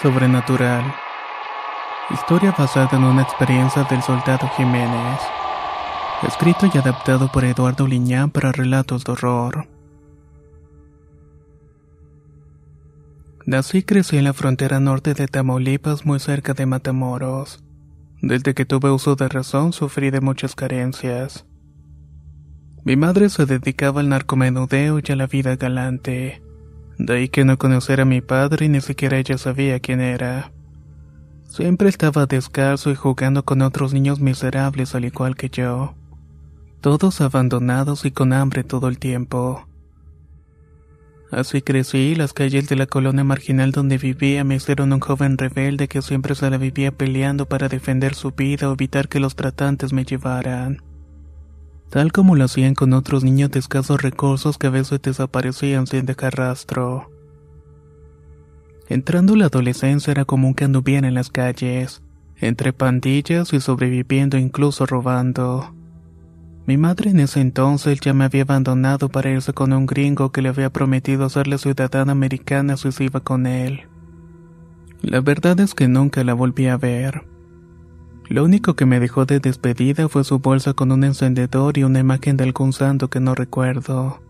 Sobrenatural. Historia basada en una experiencia del soldado Jiménez. Escrito y adaptado por Eduardo Liñán para relatos de horror. Nací y crecí en la frontera norte de Tamaulipas, muy cerca de Matamoros. Desde que tuve uso de razón sufrí de muchas carencias. Mi madre se dedicaba al narcomenudeo y a la vida galante. De ahí que no conociera a mi padre y ni siquiera ella sabía quién era. Siempre estaba descalzo y jugando con otros niños miserables al igual que yo. Todos abandonados y con hambre todo el tiempo. Así crecí y las calles de la colonia marginal donde vivía me hicieron un joven rebelde que siempre se la vivía peleando para defender su vida o evitar que los tratantes me llevaran. Tal como lo hacían con otros niños de escasos recursos que a veces desaparecían sin dejar rastro. Entrando la adolescencia era común que anduviera en las calles, entre pandillas y sobreviviendo incluso robando. Mi madre en ese entonces ya me había abandonado para irse con un gringo que le había prometido hacerle ciudadana americana si se iba con él. La verdad es que nunca la volví a ver. Lo único que me dejó de despedida fue su bolsa con un encendedor y una imagen de algún santo que no recuerdo.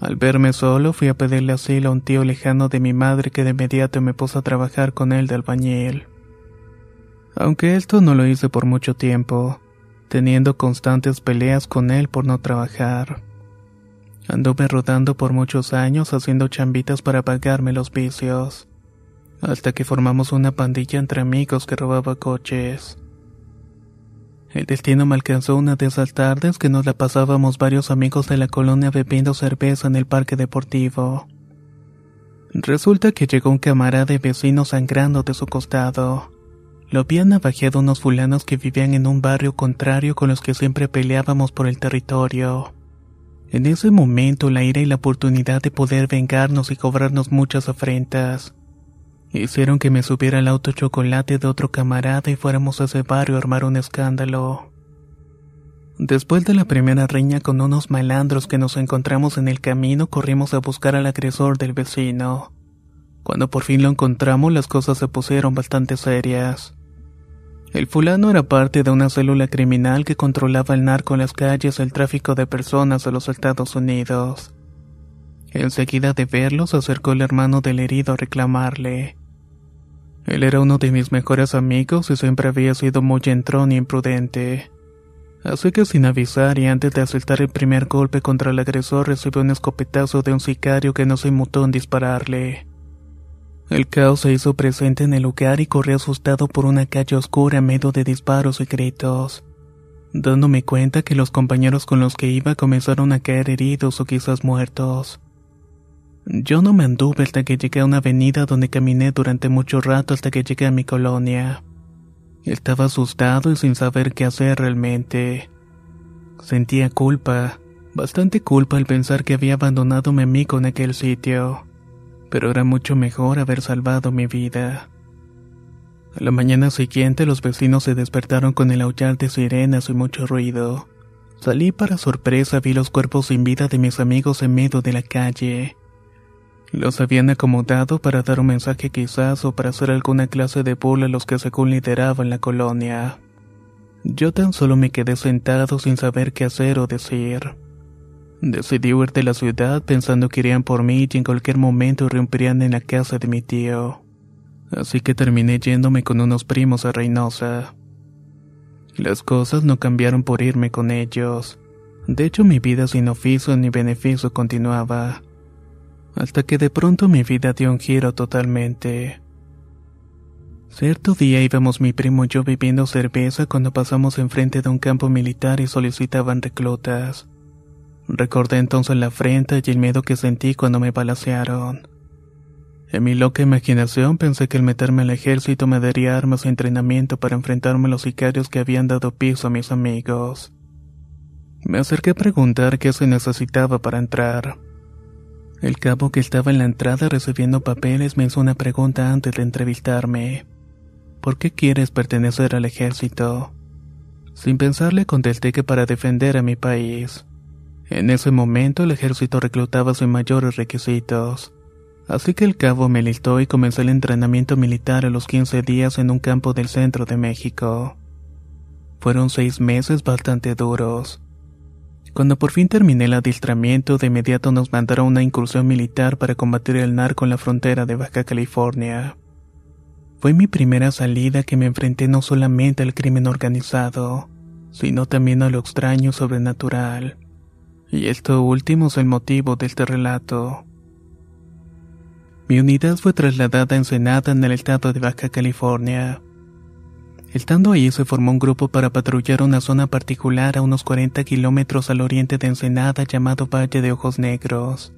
Al verme solo fui a pedirle asilo a un tío lejano de mi madre que de inmediato me puso a trabajar con él de albañil. Aunque esto no lo hice por mucho tiempo teniendo constantes peleas con él por no trabajar. Anduve rodando por muchos años haciendo chambitas para pagarme los vicios, hasta que formamos una pandilla entre amigos que robaba coches. El destino me alcanzó una de esas tardes que nos la pasábamos varios amigos de la colonia bebiendo cerveza en el parque deportivo. Resulta que llegó un camarada vecino sangrando de su costado. Lo habían navajeado unos fulanos que vivían en un barrio contrario con los que siempre peleábamos por el territorio. En ese momento la ira y la oportunidad de poder vengarnos y cobrarnos muchas afrentas hicieron que me subiera al auto chocolate de otro camarada y fuéramos a ese barrio a armar un escándalo. Después de la primera riña con unos malandros que nos encontramos en el camino, corrimos a buscar al agresor del vecino. Cuando por fin lo encontramos, las cosas se pusieron bastante serias. El fulano era parte de una célula criminal que controlaba el narco en las calles el tráfico de personas de los Estados Unidos. Enseguida de verlo se acercó el hermano del herido a reclamarle. Él era uno de mis mejores amigos y siempre había sido muy entrón y imprudente. Así que sin avisar y antes de asaltar el primer golpe contra el agresor recibió un escopetazo de un sicario que no se inmutó en dispararle. El caos se hizo presente en el lugar y corrí asustado por una calle oscura en medio de disparos y gritos, dándome cuenta que los compañeros con los que iba comenzaron a caer heridos o quizás muertos. Yo no me anduve hasta que llegué a una avenida donde caminé durante mucho rato hasta que llegué a mi colonia. Estaba asustado y sin saber qué hacer realmente. Sentía culpa, bastante culpa al pensar que había abandonado a mi amigo en aquel sitio pero era mucho mejor haber salvado mi vida. A la mañana siguiente los vecinos se despertaron con el aullar de sirenas y mucho ruido. Salí para sorpresa vi los cuerpos sin vida de mis amigos en medio de la calle. Los habían acomodado para dar un mensaje quizás o para hacer alguna clase de burla a los que según lideraban la colonia. Yo tan solo me quedé sentado sin saber qué hacer o decir. Decidí huir de la ciudad pensando que irían por mí y en cualquier momento irrumpirían en la casa de mi tío. Así que terminé yéndome con unos primos a Reynosa. Las cosas no cambiaron por irme con ellos. De hecho, mi vida sin oficio ni beneficio continuaba. Hasta que de pronto mi vida dio un giro totalmente. Cierto día íbamos mi primo y yo bebiendo cerveza cuando pasamos enfrente de un campo militar y solicitaban reclutas. Recordé entonces la frente y el miedo que sentí cuando me balacearon. En mi loca imaginación pensé que el meterme al ejército me daría armas y entrenamiento para enfrentarme a los sicarios que habían dado piso a mis amigos. Me acerqué a preguntar qué se necesitaba para entrar. El cabo que estaba en la entrada recibiendo papeles me hizo una pregunta antes de entrevistarme. ¿Por qué quieres pertenecer al ejército? Sin pensarle contesté que para defender a mi país. En ese momento el ejército reclutaba sin mayores requisitos. Así que el cabo me listó y comencé el entrenamiento militar a los 15 días en un campo del centro de México. Fueron seis meses bastante duros. Cuando por fin terminé el adiestramiento, de inmediato nos mandaron una incursión militar para combatir el narco en la frontera de Baja California. Fue mi primera salida que me enfrenté no solamente al crimen organizado, sino también a lo extraño sobrenatural. Y esto último es el motivo de este relato. Mi unidad fue trasladada a Ensenada en el estado de Baja California. Estando ahí se formó un grupo para patrullar una zona particular a unos 40 kilómetros al oriente de Ensenada llamado Valle de Ojos Negros.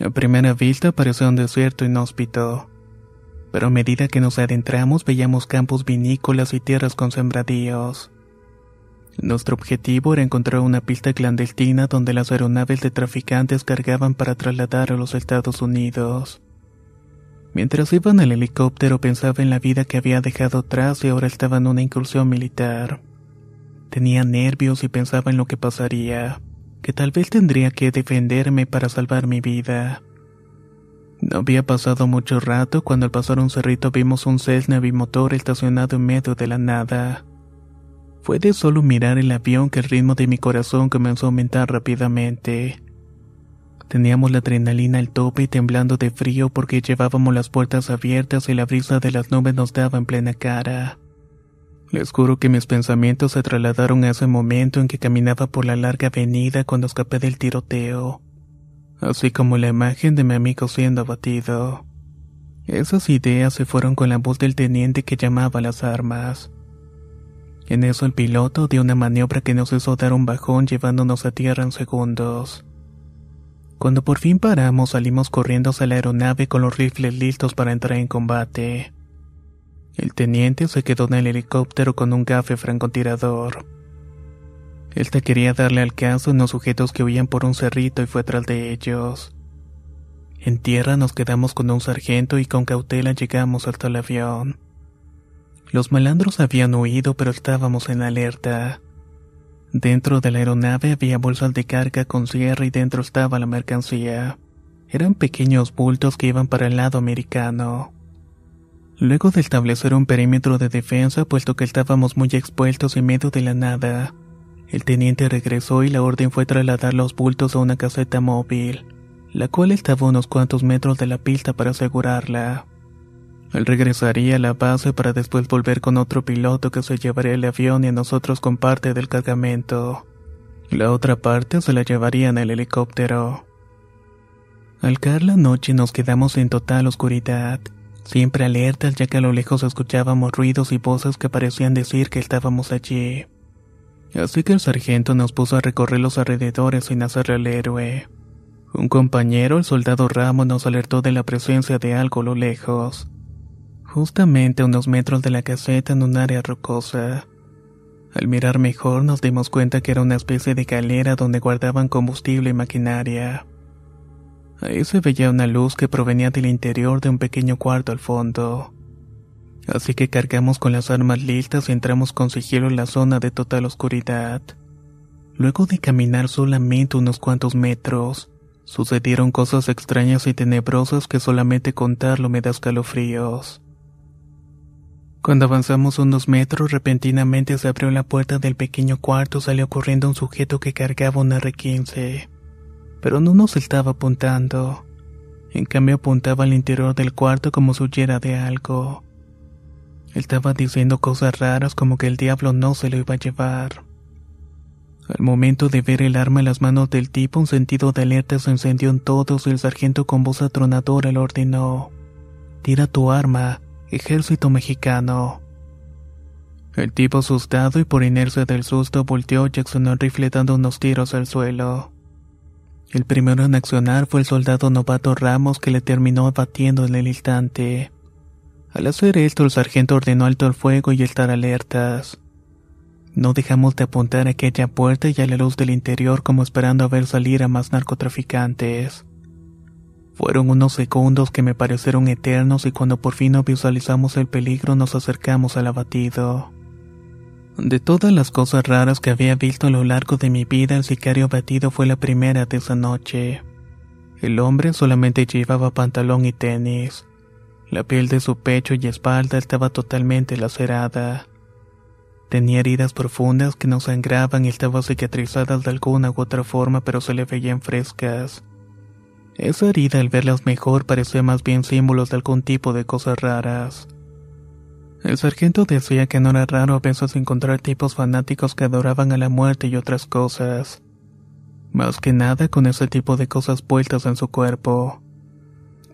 A primera vista parecía un desierto inhóspito pero a medida que nos adentramos veíamos campos vinícolas y tierras con sembradíos. Nuestro objetivo era encontrar una pista clandestina donde las aeronaves de traficantes cargaban para trasladar a los Estados Unidos. Mientras iba en el helicóptero pensaba en la vida que había dejado atrás y ahora estaba en una incursión militar. Tenía nervios y pensaba en lo que pasaría, que tal vez tendría que defenderme para salvar mi vida. No había pasado mucho rato cuando al pasar un cerrito vimos un Cessna bimotor estacionado en medio de la nada. Fue de solo mirar el avión que el ritmo de mi corazón comenzó a aumentar rápidamente. Teníamos la adrenalina al tope y temblando de frío porque llevábamos las puertas abiertas y la brisa de las nubes nos daba en plena cara. Les juro que mis pensamientos se trasladaron a ese momento en que caminaba por la larga avenida cuando escapé del tiroteo así como la imagen de mi amigo siendo abatido. Esas ideas se fueron con la voz del teniente que llamaba las armas. En eso el piloto dio una maniobra que nos hizo dar un bajón llevándonos a tierra en segundos. Cuando por fin paramos salimos corriendo hacia la aeronave con los rifles listos para entrar en combate. El teniente se quedó en el helicóptero con un gafe francotirador. Este quería darle alcance a unos sujetos que huían por un cerrito y fue tras de ellos. En tierra nos quedamos con un sargento y con cautela llegamos hasta el avión. Los malandros habían huido pero estábamos en alerta. Dentro de la aeronave había bolsas de carga con cierre y dentro estaba la mercancía. Eran pequeños bultos que iban para el lado americano. Luego de establecer un perímetro de defensa, puesto que estábamos muy expuestos en medio de la nada, el teniente regresó y la orden fue trasladar los bultos a una caseta móvil, la cual estaba a unos cuantos metros de la pista para asegurarla. Él regresaría a la base para después volver con otro piloto que se llevaría el avión y a nosotros con parte del cargamento. La otra parte se la llevaría en el helicóptero. Al caer la noche nos quedamos en total oscuridad, siempre alertas ya que a lo lejos escuchábamos ruidos y voces que parecían decir que estábamos allí. Así que el sargento nos puso a recorrer los alrededores sin hacerle al héroe. Un compañero, el soldado Ramos, nos alertó de la presencia de algo a lo lejos, justamente a unos metros de la caseta en un área rocosa. Al mirar mejor nos dimos cuenta que era una especie de calera donde guardaban combustible y maquinaria. Ahí se veía una luz que provenía del interior de un pequeño cuarto al fondo así que cargamos con las armas listas y entramos con sigilo en la zona de total oscuridad. Luego de caminar solamente unos cuantos metros, sucedieron cosas extrañas y tenebrosas que solamente contarlo me da escalofríos. Cuando avanzamos unos metros, repentinamente se abrió la puerta del pequeño cuarto, salió corriendo un sujeto que cargaba un R-15. Pero no nos estaba apuntando. En cambio apuntaba al interior del cuarto como si huyera de algo. Estaba diciendo cosas raras como que el diablo no se lo iba a llevar. Al momento de ver el arma en las manos del tipo, un sentido de alerta se encendió en todos y el sargento con voz atronadora le ordenó: Tira tu arma, Ejército mexicano. El tipo asustado y por inercia del susto volteó y accionó el rifle dando unos tiros al suelo. El primero en accionar fue el soldado novato Ramos que le terminó abatiendo en el instante. Al hacer esto, el sargento ordenó alto el fuego y estar alertas. No dejamos de apuntar a aquella puerta y a la luz del interior como esperando a ver salir a más narcotraficantes. Fueron unos segundos que me parecieron eternos y cuando por fin visualizamos el peligro nos acercamos al abatido. De todas las cosas raras que había visto a lo largo de mi vida, el sicario abatido fue la primera de esa noche. El hombre solamente llevaba pantalón y tenis. La piel de su pecho y espalda estaba totalmente lacerada. Tenía heridas profundas que no sangraban y estaban cicatrizadas de alguna u otra forma, pero se le veían frescas. Esa herida al verlas mejor parecía más bien símbolos de algún tipo de cosas raras. El sargento decía que no era raro a veces encontrar tipos fanáticos que adoraban a la muerte y otras cosas. Más que nada con ese tipo de cosas vueltas en su cuerpo.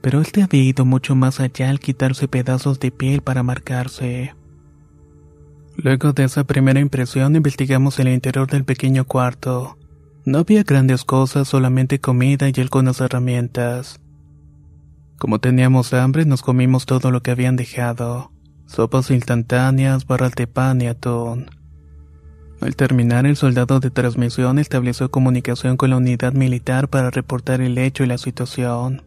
Pero él te había ido mucho más allá al quitarse pedazos de piel para marcarse. Luego de esa primera impresión investigamos el interior del pequeño cuarto. No había grandes cosas, solamente comida y algunas herramientas. Como teníamos hambre, nos comimos todo lo que habían dejado. Sopas instantáneas, barras de pan y atún. Al terminar, el soldado de transmisión estableció comunicación con la unidad militar para reportar el hecho y la situación.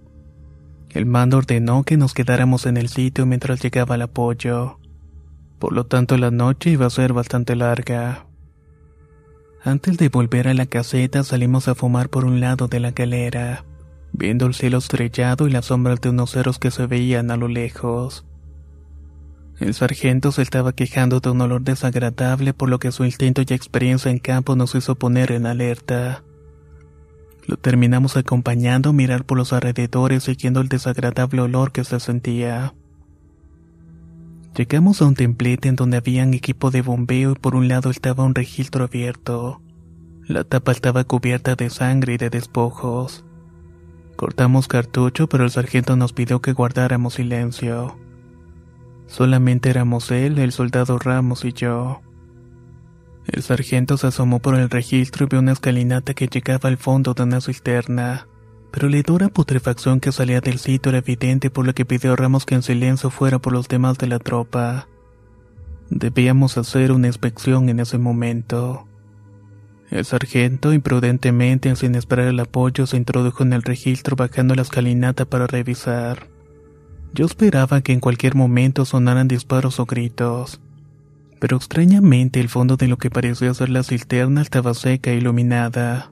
El mando ordenó que nos quedáramos en el sitio mientras llegaba el apoyo. Por lo tanto, la noche iba a ser bastante larga. Antes de volver a la caseta salimos a fumar por un lado de la galera, viendo el cielo estrellado y las sombras de unos ceros que se veían a lo lejos. El sargento se estaba quejando de un olor desagradable por lo que su instinto y experiencia en campo nos hizo poner en alerta. Lo terminamos acompañando a mirar por los alrededores siguiendo el desagradable olor que se sentía. Llegamos a un templete en donde había un equipo de bombeo y por un lado estaba un registro abierto. La tapa estaba cubierta de sangre y de despojos. Cortamos cartucho, pero el sargento nos pidió que guardáramos silencio. Solamente éramos él, el soldado Ramos y yo. El sargento se asomó por el registro y vio una escalinata que llegaba al fondo de una cisterna pero la dura putrefacción que salía del sitio era evidente por lo que pidió Ramos que en silencio fuera por los demás de la tropa. Debíamos hacer una inspección en ese momento. El sargento, imprudentemente, sin esperar el apoyo, se introdujo en el registro bajando la escalinata para revisar. Yo esperaba que en cualquier momento sonaran disparos o gritos. Pero extrañamente el fondo de lo que parecía ser la cisterna estaba seca e iluminada.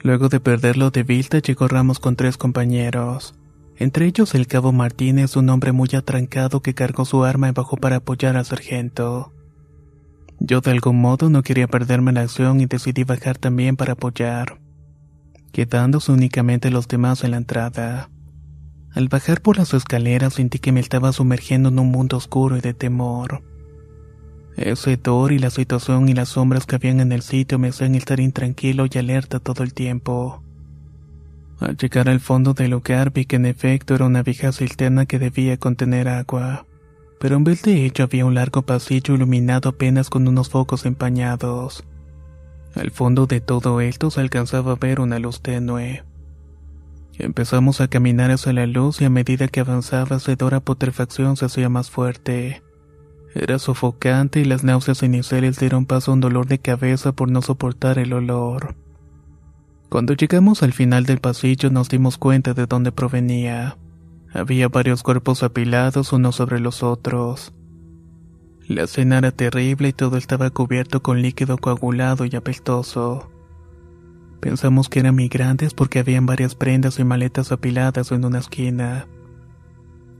Luego de perderlo de vista, llegó Ramos con tres compañeros. Entre ellos el cabo Martínez, un hombre muy atrancado que cargó su arma y bajó para apoyar al sargento. Yo de algún modo no quería perderme la acción y decidí bajar también para apoyar. quedándose únicamente los demás en la entrada. Al bajar por las escaleras sentí que me estaba sumergiendo en un mundo oscuro y de temor. Ese hedor y la situación y las sombras que habían en el sitio me hacían estar intranquilo y alerta todo el tiempo. Al llegar al fondo del lugar vi que en efecto era una vieja cisterna que debía contener agua, pero en vez de ello había un largo pasillo iluminado apenas con unos focos empañados. Al fondo de todo esto se alcanzaba a ver una luz tenue. Empezamos a caminar hacia la luz y a medida que avanzaba esa hedora putrefacción se hacía más fuerte. Era sofocante y las náuseas iniciales dieron paso a un dolor de cabeza por no soportar el olor. Cuando llegamos al final del pasillo nos dimos cuenta de dónde provenía. Había varios cuerpos apilados unos sobre los otros. La escena era terrible y todo estaba cubierto con líquido coagulado y apestoso. Pensamos que eran migrantes porque habían varias prendas y maletas apiladas en una esquina.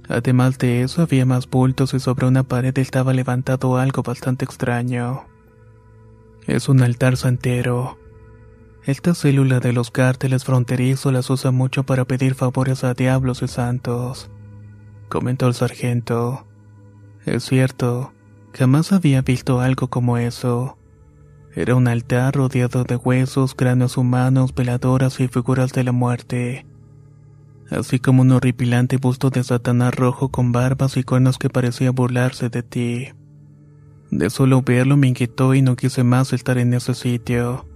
Además de eso, había más bultos y sobre una pared estaba levantado algo bastante extraño. Es un altar santero. Esta célula de los cárteles fronterizos las usa mucho para pedir favores a diablos y santos, comentó el sargento. Es cierto, jamás había visto algo como eso. Era un altar rodeado de huesos, cráneos humanos, veladoras y figuras de la muerte así como un horripilante busto de Satanás rojo con barbas y cuernos que parecía burlarse de ti. De solo verlo me inquietó y no quise más estar en ese sitio.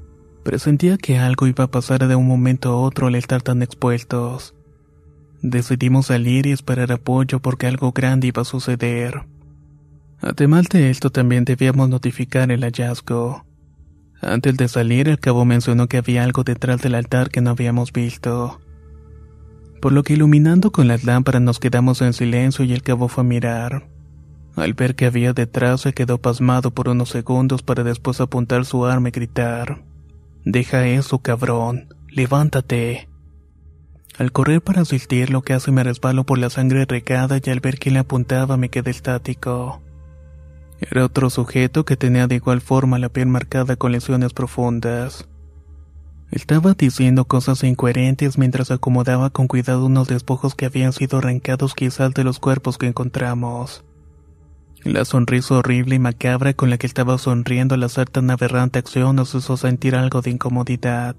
Presentía que algo iba a pasar de un momento a otro al estar tan expuestos. Decidimos salir y esperar apoyo porque algo grande iba a suceder. Además de esto también debíamos notificar el hallazgo. Antes de salir el cabo mencionó que había algo detrás del altar que no habíamos visto por lo que iluminando con las lámparas nos quedamos en silencio y el cabo fue a mirar. Al ver que había detrás se quedó pasmado por unos segundos para después apuntar su arma y gritar. Deja eso, cabrón. Levántate. Al correr para asistir lo que hace me resbalo por la sangre regada y al ver que le apuntaba me quedé estático. Era otro sujeto que tenía de igual forma la piel marcada con lesiones profundas. Estaba diciendo cosas incoherentes mientras acomodaba con cuidado unos despojos que habían sido arrancados quizás de los cuerpos que encontramos. La sonrisa horrible y macabra con la que estaba sonriendo al hacer tan aberrante acción nos hizo sentir algo de incomodidad.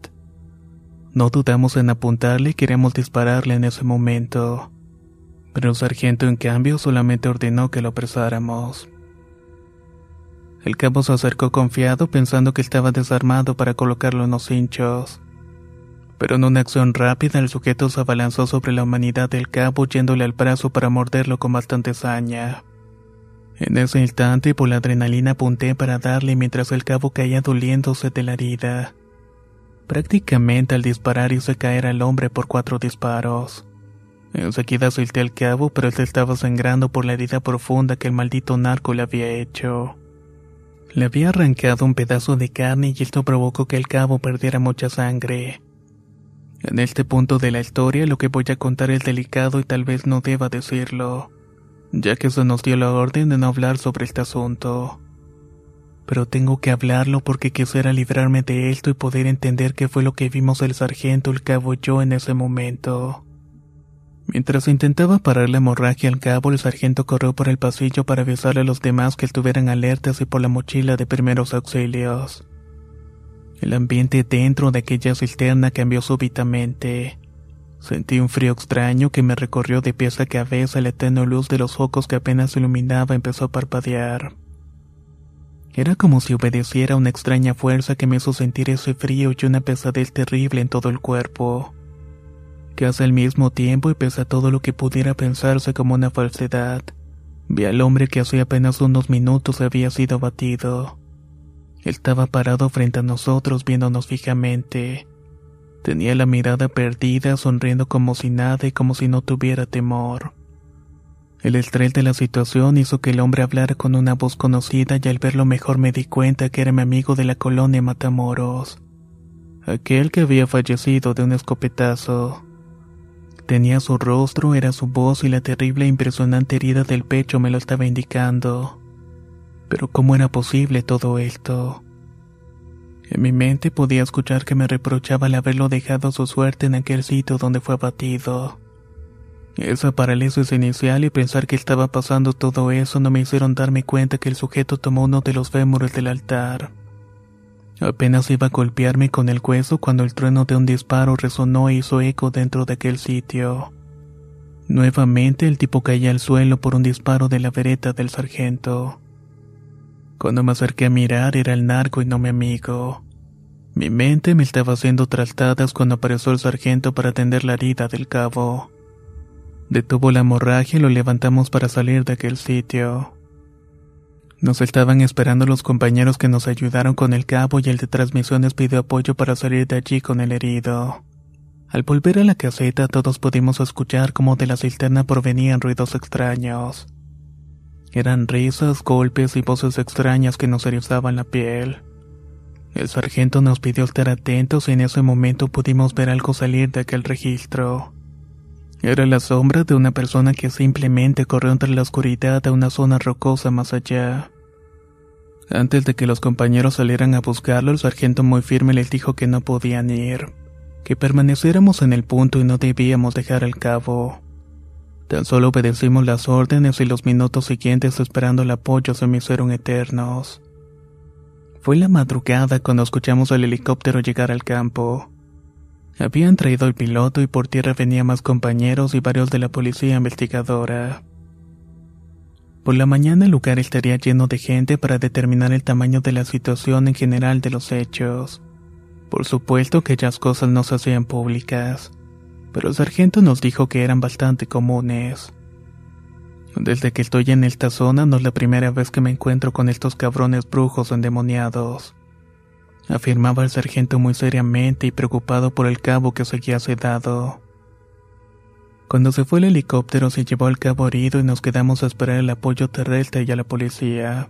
No dudamos en apuntarle y queríamos dispararle en ese momento. Pero el sargento en cambio solamente ordenó que lo apresáramos. El cabo se acercó confiado pensando que estaba desarmado para colocarlo en los hinchos. Pero en una acción rápida el sujeto se abalanzó sobre la humanidad del cabo yéndole al brazo para morderlo con bastante saña. En ese instante por la adrenalina apunté para darle mientras el cabo caía doliéndose de la herida. Prácticamente al disparar hice caer al hombre por cuatro disparos. Enseguida solté al cabo pero él estaba sangrando por la herida profunda que el maldito narco le había hecho. Le había arrancado un pedazo de carne y esto provocó que el cabo perdiera mucha sangre. En este punto de la historia lo que voy a contar es delicado y tal vez no deba decirlo, ya que se nos dio la orden de no hablar sobre este asunto. Pero tengo que hablarlo porque quisiera librarme de esto y poder entender qué fue lo que vimos el sargento, el cabo y yo en ese momento. Mientras intentaba parar la hemorragia al cabo, el sargento corrió por el pasillo para avisarle a los demás que estuvieran alertas y por la mochila de primeros auxilios. El ambiente dentro de aquella cisterna cambió súbitamente. Sentí un frío extraño que me recorrió de pies a cabeza la tenue luz de los focos que apenas iluminaba empezó a parpadear. Era como si obedeciera una extraña fuerza que me hizo sentir ese frío y una pesadez terrible en todo el cuerpo. Casi al mismo tiempo y pese a todo lo que pudiera pensarse como una falsedad, vi al hombre que hace apenas unos minutos había sido abatido. Estaba parado frente a nosotros viéndonos fijamente. Tenía la mirada perdida, sonriendo como si nada y como si no tuviera temor. El estrés de la situación hizo que el hombre hablara con una voz conocida y al verlo mejor me di cuenta que era mi amigo de la colonia Matamoros. Aquel que había fallecido de un escopetazo. Tenía su rostro, era su voz y la terrible e impresionante herida del pecho me lo estaba indicando. Pero ¿cómo era posible todo esto? En mi mente podía escuchar que me reprochaba el haberlo dejado su suerte en aquel sitio donde fue abatido. Esa parálisis inicial y pensar que estaba pasando todo eso no me hicieron darme cuenta que el sujeto tomó uno de los fémures del altar. Apenas iba a golpearme con el hueso cuando el trueno de un disparo resonó e hizo eco dentro de aquel sitio. Nuevamente el tipo caía al suelo por un disparo de la vereta del sargento. Cuando me acerqué a mirar era el narco y no mi amigo. Mi mente me estaba haciendo trastadas cuando apareció el sargento para atender la herida del cabo. Detuvo la hemorragia y lo levantamos para salir de aquel sitio. Nos estaban esperando los compañeros que nos ayudaron con el cabo y el de transmisiones pidió apoyo para salir de allí con el herido. Al volver a la caseta todos pudimos escuchar cómo de la cisterna provenían ruidos extraños. Eran risas, golpes y voces extrañas que nos erizaban la piel. El sargento nos pidió estar atentos y en ese momento pudimos ver algo salir de aquel registro. Era la sombra de una persona que simplemente corrió entre la oscuridad a una zona rocosa más allá. Antes de que los compañeros salieran a buscarlo, el sargento muy firme les dijo que no podían ir, que permaneciéramos en el punto y no debíamos dejar el cabo. Tan solo obedecimos las órdenes y los minutos siguientes esperando el apoyo se me hicieron eternos. Fue la madrugada cuando escuchamos al helicóptero llegar al campo. Habían traído el piloto y por tierra venían más compañeros y varios de la policía investigadora. Por la mañana el lugar estaría lleno de gente para determinar el tamaño de la situación en general de los hechos. Por supuesto que aquellas cosas no se hacían públicas, pero el sargento nos dijo que eran bastante comunes. Desde que estoy en esta zona no es la primera vez que me encuentro con estos cabrones brujos endemoniados afirmaba el sargento muy seriamente y preocupado por el cabo que seguía sedado. Cuando se fue el helicóptero se llevó al cabo herido y nos quedamos a esperar el apoyo terrestre y a la policía.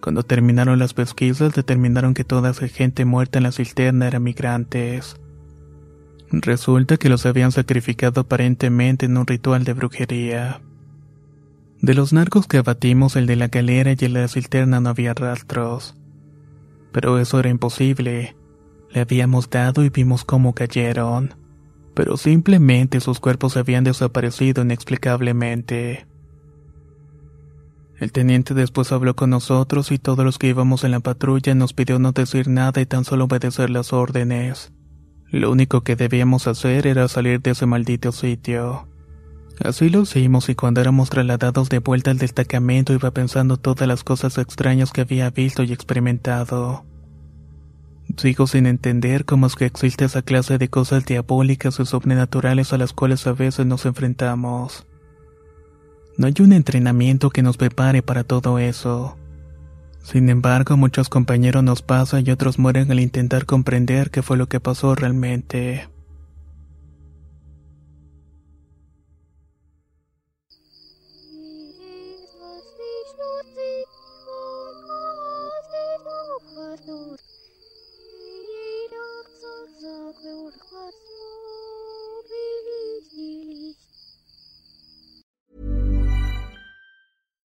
Cuando terminaron las pesquisas determinaron que toda esa gente muerta en la cisterna eran migrantes. Resulta que los habían sacrificado aparentemente en un ritual de brujería. De los narcos que abatimos, el de la galera y el de la cisterna no había rastros pero eso era imposible. Le habíamos dado y vimos cómo cayeron, pero simplemente sus cuerpos habían desaparecido inexplicablemente. El teniente después habló con nosotros y todos los que íbamos en la patrulla nos pidió no decir nada y tan solo obedecer las órdenes. Lo único que debíamos hacer era salir de ese maldito sitio. Así lo hicimos y cuando éramos trasladados de vuelta al destacamento iba pensando todas las cosas extrañas que había visto y experimentado. Sigo sin entender cómo es que existe esa clase de cosas diabólicas o sobrenaturales a las cuales a veces nos enfrentamos. No hay un entrenamiento que nos prepare para todo eso. Sin embargo, muchos compañeros nos pasan y otros mueren al intentar comprender qué fue lo que pasó realmente.